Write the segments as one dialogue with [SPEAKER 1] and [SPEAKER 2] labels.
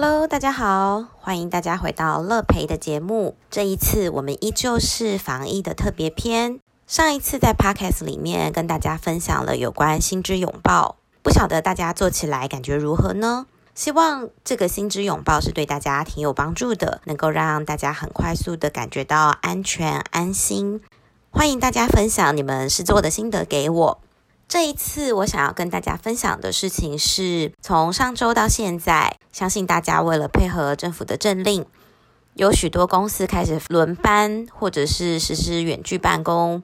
[SPEAKER 1] Hello，大家好，欢迎大家回到乐培的节目。这一次我们依旧是防疫的特别篇。上一次在 Podcast 里面跟大家分享了有关心之拥抱，不晓得大家做起来感觉如何呢？希望这个心之拥抱是对大家挺有帮助的，能够让大家很快速的感觉到安全安心。欢迎大家分享你们试做的心得给我。这一次我想要跟大家分享的事情是，从上周到现在，相信大家为了配合政府的政令，有许多公司开始轮班或者是实施远距办公。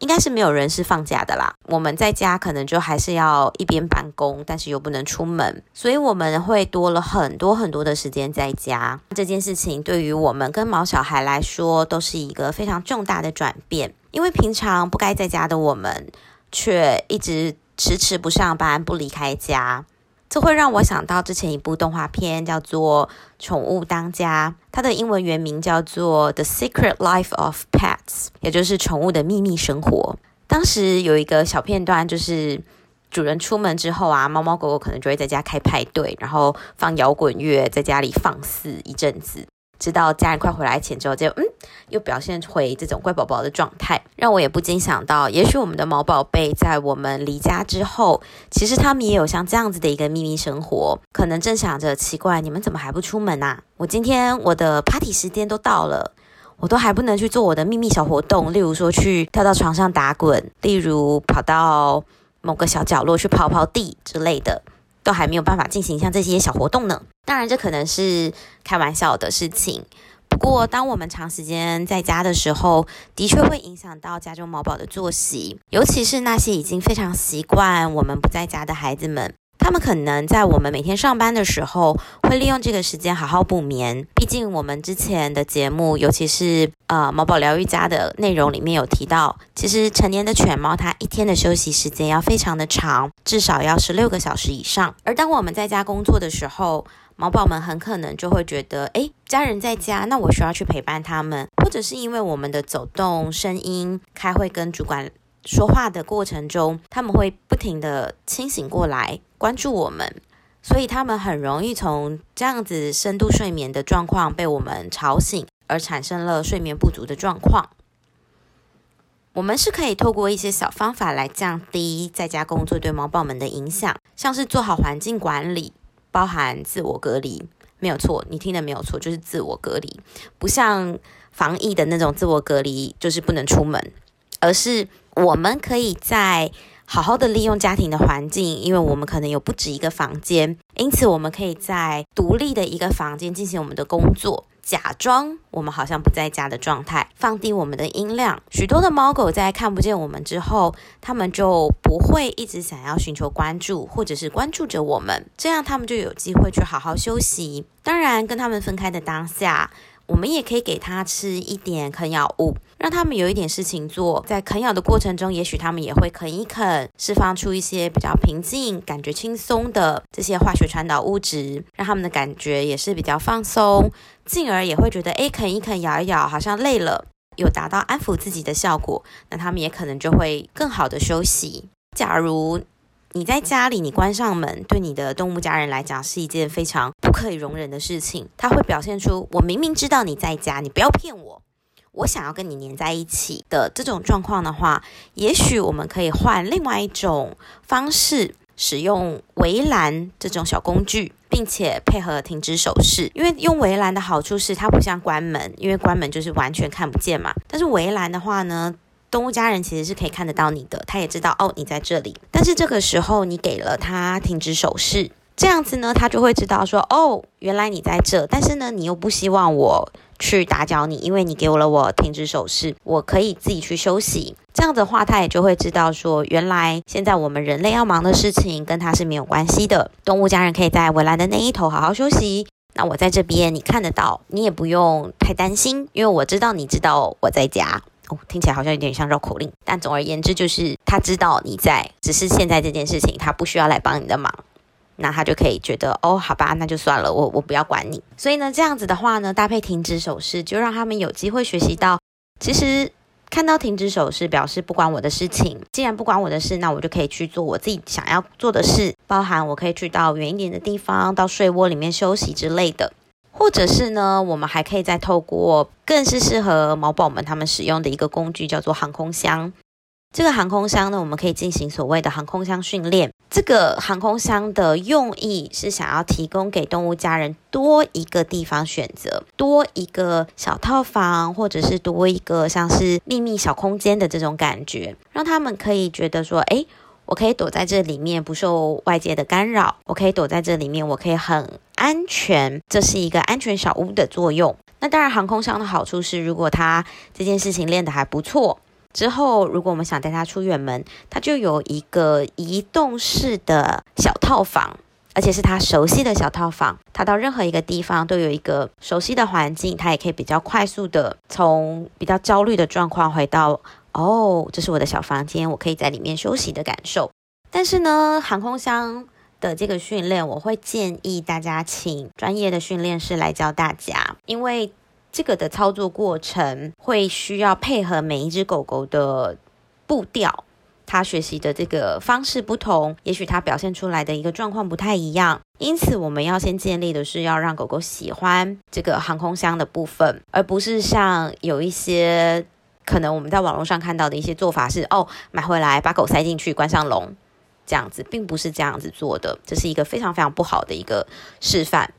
[SPEAKER 1] 应该是没有人是放假的啦。我们在家可能就还是要一边办公，但是又不能出门，所以我们会多了很多很多的时间在家。这件事情对于我们跟毛小孩来说，都是一个非常重大的转变。因为平常不该在家的我们，却一直迟迟不上班、不离开家。这会让我想到之前一部动画片，叫做《宠物当家》，它的英文原名叫做《The Secret Life of Pets》，也就是宠物的秘密生活。当时有一个小片段，就是主人出门之后啊，猫猫狗狗可能就会在家开派对，然后放摇滚乐，在家里放肆一阵子。知道家人快回来前之后，就嗯，又表现回这种乖宝宝的状态，让我也不禁想到，也许我们的毛宝贝在我们离家之后，其实他们也有像这样子的一个秘密生活，可能正想着奇怪，你们怎么还不出门啊？我今天我的 party 时间都到了，我都还不能去做我的秘密小活动，例如说去跳到床上打滚，例如跑到某个小角落去跑跑地之类的。都还没有办法进行像这些小活动呢。当然，这可能是开玩笑的事情。不过，当我们长时间在家的时候，的确会影响到家中毛宝的作息，尤其是那些已经非常习惯我们不在家的孩子们。他们可能在我们每天上班的时候，会利用这个时间好好补眠。毕竟我们之前的节目，尤其是呃毛宝疗愈家的内容里面有提到，其实成年的犬猫它一天的休息时间要非常的长，至少要十六个小时以上。而当我们在家工作的时候，毛宝们很可能就会觉得，诶，家人在家，那我需要去陪伴他们，或者是因为我们的走动、声音、开会跟主管。说话的过程中，他们会不停的清醒过来，关注我们，所以他们很容易从这样子深度睡眠的状况被我们吵醒，而产生了睡眠不足的状况。我们是可以透过一些小方法来降低在家工作对猫宝们的影响，像是做好环境管理，包含自我隔离，没有错，你听的没有错，就是自我隔离，不像防疫的那种自我隔离，就是不能出门，而是。我们可以在好好的利用家庭的环境，因为我们可能有不止一个房间，因此我们可以在独立的一个房间进行我们的工作，假装我们好像不在家的状态，放低我们的音量。许多的猫狗在看不见我们之后，它们就不会一直想要寻求关注，或者是关注着我们，这样它们就有机会去好好休息。当然，跟它们分开的当下。我们也可以给它吃一点啃咬物，让它们有一点事情做。在啃咬的过程中，也许它们也会啃一啃，释放出一些比较平静、感觉轻松的这些化学传导物质，让它们的感觉也是比较放松，进而也会觉得，哎，啃一啃、咬一咬，好像累了，有达到安抚自己的效果，那它们也可能就会更好的休息。假如你在家里，你关上门，对你的动物家人来讲是一件非常不可以容忍的事情。它会表现出我明明知道你在家，你不要骗我，我想要跟你黏在一起的这种状况的话，也许我们可以换另外一种方式，使用围栏这种小工具，并且配合停止手势。因为用围栏的好处是，它不像关门，因为关门就是完全看不见嘛。但是围栏的话呢？动物家人其实是可以看得到你的，他也知道哦你在这里。但是这个时候你给了他停止手势，这样子呢，他就会知道说哦原来你在这，但是呢你又不希望我去打搅你，因为你给我了我停止手势，我可以自己去休息。这样的话他也就会知道说原来现在我们人类要忙的事情跟他是没有关系的。动物家人可以在围栏的那一头好好休息，那我在这边你看得到，你也不用太担心，因为我知道你知道我在家。哦，听起来好像有点像绕口令，但总而言之就是他知道你在，只是现在这件事情他不需要来帮你的忙，那他就可以觉得哦，好吧，那就算了，我我不要管你。所以呢，这样子的话呢，搭配停止手势，就让他们有机会学习到，其实看到停止手势表示不关我的事情。既然不关我的事，那我就可以去做我自己想要做的事。包含我可以去到远一点的地方，到睡窝里面休息之类的。或者是呢，我们还可以再透过更是适合毛宝们他们使用的一个工具，叫做航空箱。这个航空箱呢，我们可以进行所谓的航空箱训练。这个航空箱的用意是想要提供给动物家人多一个地方选择，多一个小套房，或者是多一个像是秘密小空间的这种感觉，让他们可以觉得说，哎，我可以躲在这里面不受外界的干扰，我可以躲在这里面，我可以很安全，这是一个安全小屋的作用。那当然，航空箱的好处是，如果他这件事情练得还不错。之后，如果我们想带它出远门，它就有一个移动式的小套房，而且是它熟悉的小套房。它到任何一个地方都有一个熟悉的环境，它也可以比较快速的从比较焦虑的状况回到哦，这是我的小房间，我可以在里面休息的感受。但是呢，航空箱的这个训练，我会建议大家请专业的训练师来教大家，因为。这个的操作过程会需要配合每一只狗狗的步调，它学习的这个方式不同，也许它表现出来的一个状况不太一样。因此，我们要先建立的是要让狗狗喜欢这个航空箱的部分，而不是像有一些可能我们在网络上看到的一些做法是：哦，买回来把狗塞进去，关上笼，这样子，并不是这样子做的。这是一个非常非常不好的一个示范。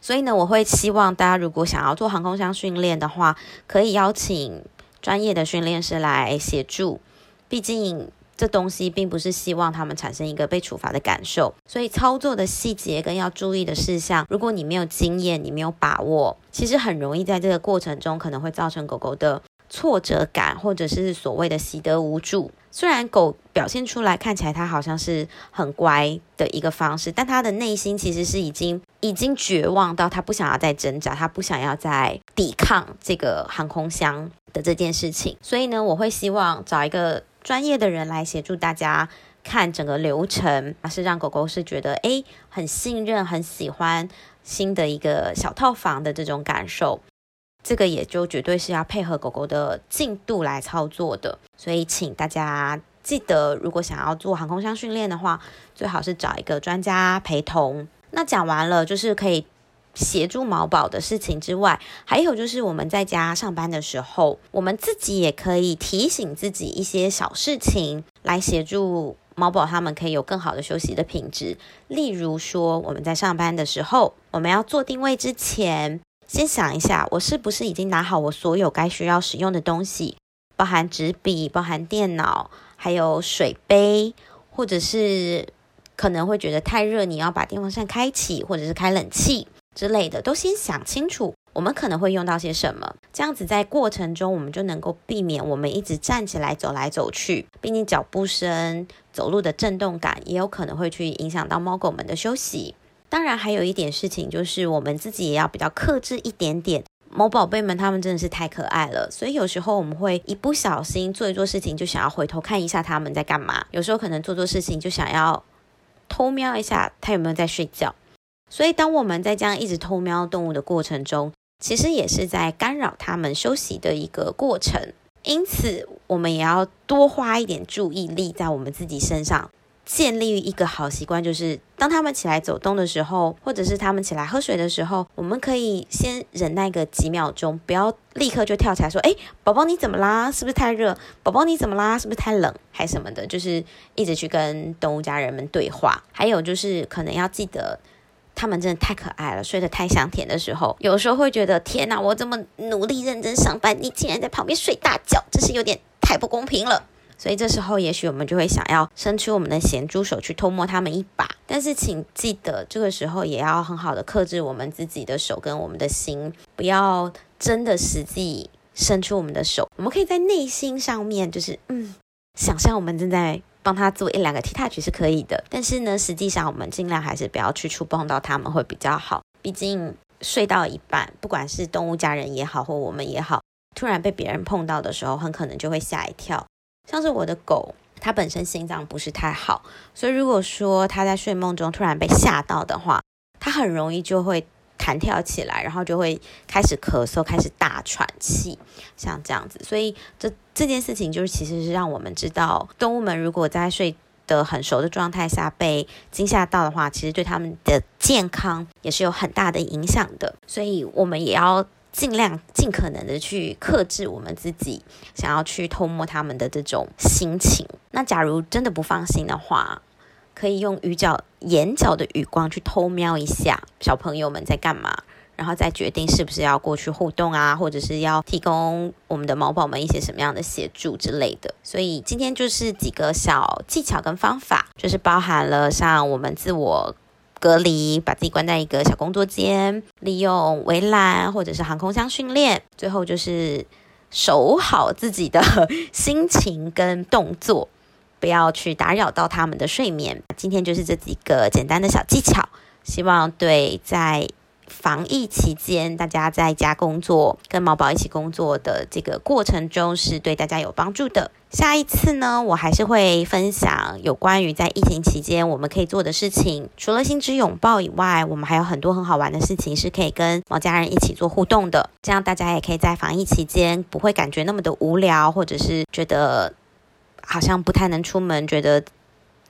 [SPEAKER 1] 所以呢，我会希望大家如果想要做航空箱训练的话，可以邀请专业的训练师来协助。毕竟这东西并不是希望他们产生一个被处罚的感受，所以操作的细节跟要注意的事项，如果你没有经验，你没有把握，其实很容易在这个过程中可能会造成狗狗的。挫折感，或者是所谓的习得无助。虽然狗表现出来看起来它好像是很乖的一个方式，但它的内心其实是已经已经绝望到它不想要再挣扎，它不想要再抵抗这个航空箱的这件事情。所以呢，我会希望找一个专业的人来协助大家看整个流程，而是让狗狗是觉得诶很信任、很喜欢新的一个小套房的这种感受。这个也就绝对是要配合狗狗的进度来操作的，所以请大家记得，如果想要做航空箱训练的话，最好是找一个专家陪同。那讲完了，就是可以协助毛宝的事情之外，还有就是我们在家上班的时候，我们自己也可以提醒自己一些小事情，来协助毛宝他们可以有更好的休息的品质。例如说，我们在上班的时候，我们要做定位之前。先想一下，我是不是已经拿好我所有该需要使用的东西，包含纸笔、包含电脑，还有水杯，或者是可能会觉得太热，你要把电风扇开启，或者是开冷气之类的，都先想清楚，我们可能会用到些什么。这样子在过程中，我们就能够避免我们一直站起来走来走去，毕竟脚步声、走路的震动感也有可能会去影响到猫狗们的休息。当然，还有一点事情就是，我们自己也要比较克制一点点。某宝贝们，他们真的是太可爱了，所以有时候我们会一不小心做一做事情，就想要回头看一下他们在干嘛。有时候可能做做事情就想要偷瞄一下他有没有在睡觉。所以，当我们在这样一直偷瞄动物的过程中，其实也是在干扰他们休息的一个过程。因此，我们也要多花一点注意力在我们自己身上。建立一个好习惯，就是当他们起来走动的时候，或者是他们起来喝水的时候，我们可以先忍耐个几秒钟，不要立刻就跳起来说：“哎，宝宝你怎么啦？是不是太热？宝宝你怎么啦？是不是太冷？还什么的？”就是一直去跟动物家人们对话。还有就是可能要记得，他们真的太可爱了，睡得太香甜的时候，有时候会觉得天哪，我这么努力认真上班，你竟然在旁边睡大觉，真是有点太不公平了。所以这时候，也许我们就会想要伸出我们的咸猪手去偷摸他们一把。但是，请记得这个时候也要很好的克制我们自己的手跟我们的心，不要真的实际伸出我们的手。我们可以在内心上面，就是嗯，想象我们正在帮他做一两个 T touch 是可以的。但是呢，实际上我们尽量还是不要去触碰到他们会比较好。毕竟睡到一半，不管是动物家人也好，或我们也好，突然被别人碰到的时候，很可能就会吓一跳。像是我的狗，它本身心脏不是太好，所以如果说它在睡梦中突然被吓到的话，它很容易就会弹跳起来，然后就会开始咳嗽，开始大喘气，像这样子。所以这这件事情就是其实是让我们知道，动物们如果在睡的很熟的状态下被惊吓到的话，其实对他们的健康也是有很大的影响的。所以我们也要尽量尽可能的去克制我们自己想要去偷摸他们的这种心情。那假如真的不放心的话，可以用鱼角眼角的余光去偷瞄一下小朋友们在干嘛。然后再决定是不是要过去互动啊，或者是要提供我们的毛宝们一些什么样的协助之类的。所以今天就是几个小技巧跟方法，就是包含了像我们自我隔离，把自己关在一个小工作间，利用围栏或者是航空箱训练，最后就是守好自己的心情跟动作，不要去打扰到他们的睡眠。今天就是这几个简单的小技巧，希望对在。防疫期间，大家在家工作，跟毛宝一起工作的这个过程中，是对大家有帮助的。下一次呢，我还是会分享有关于在疫情期间我们可以做的事情。除了心之拥抱以外，我们还有很多很好玩的事情是可以跟毛家人一起做互动的。这样大家也可以在防疫期间不会感觉那么的无聊，或者是觉得好像不太能出门，觉得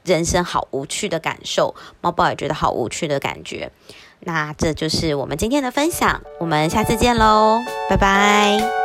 [SPEAKER 1] 人生好无趣的感受。猫宝也觉得好无趣的感觉。那这就是我们今天的分享，我们下次见喽，拜拜。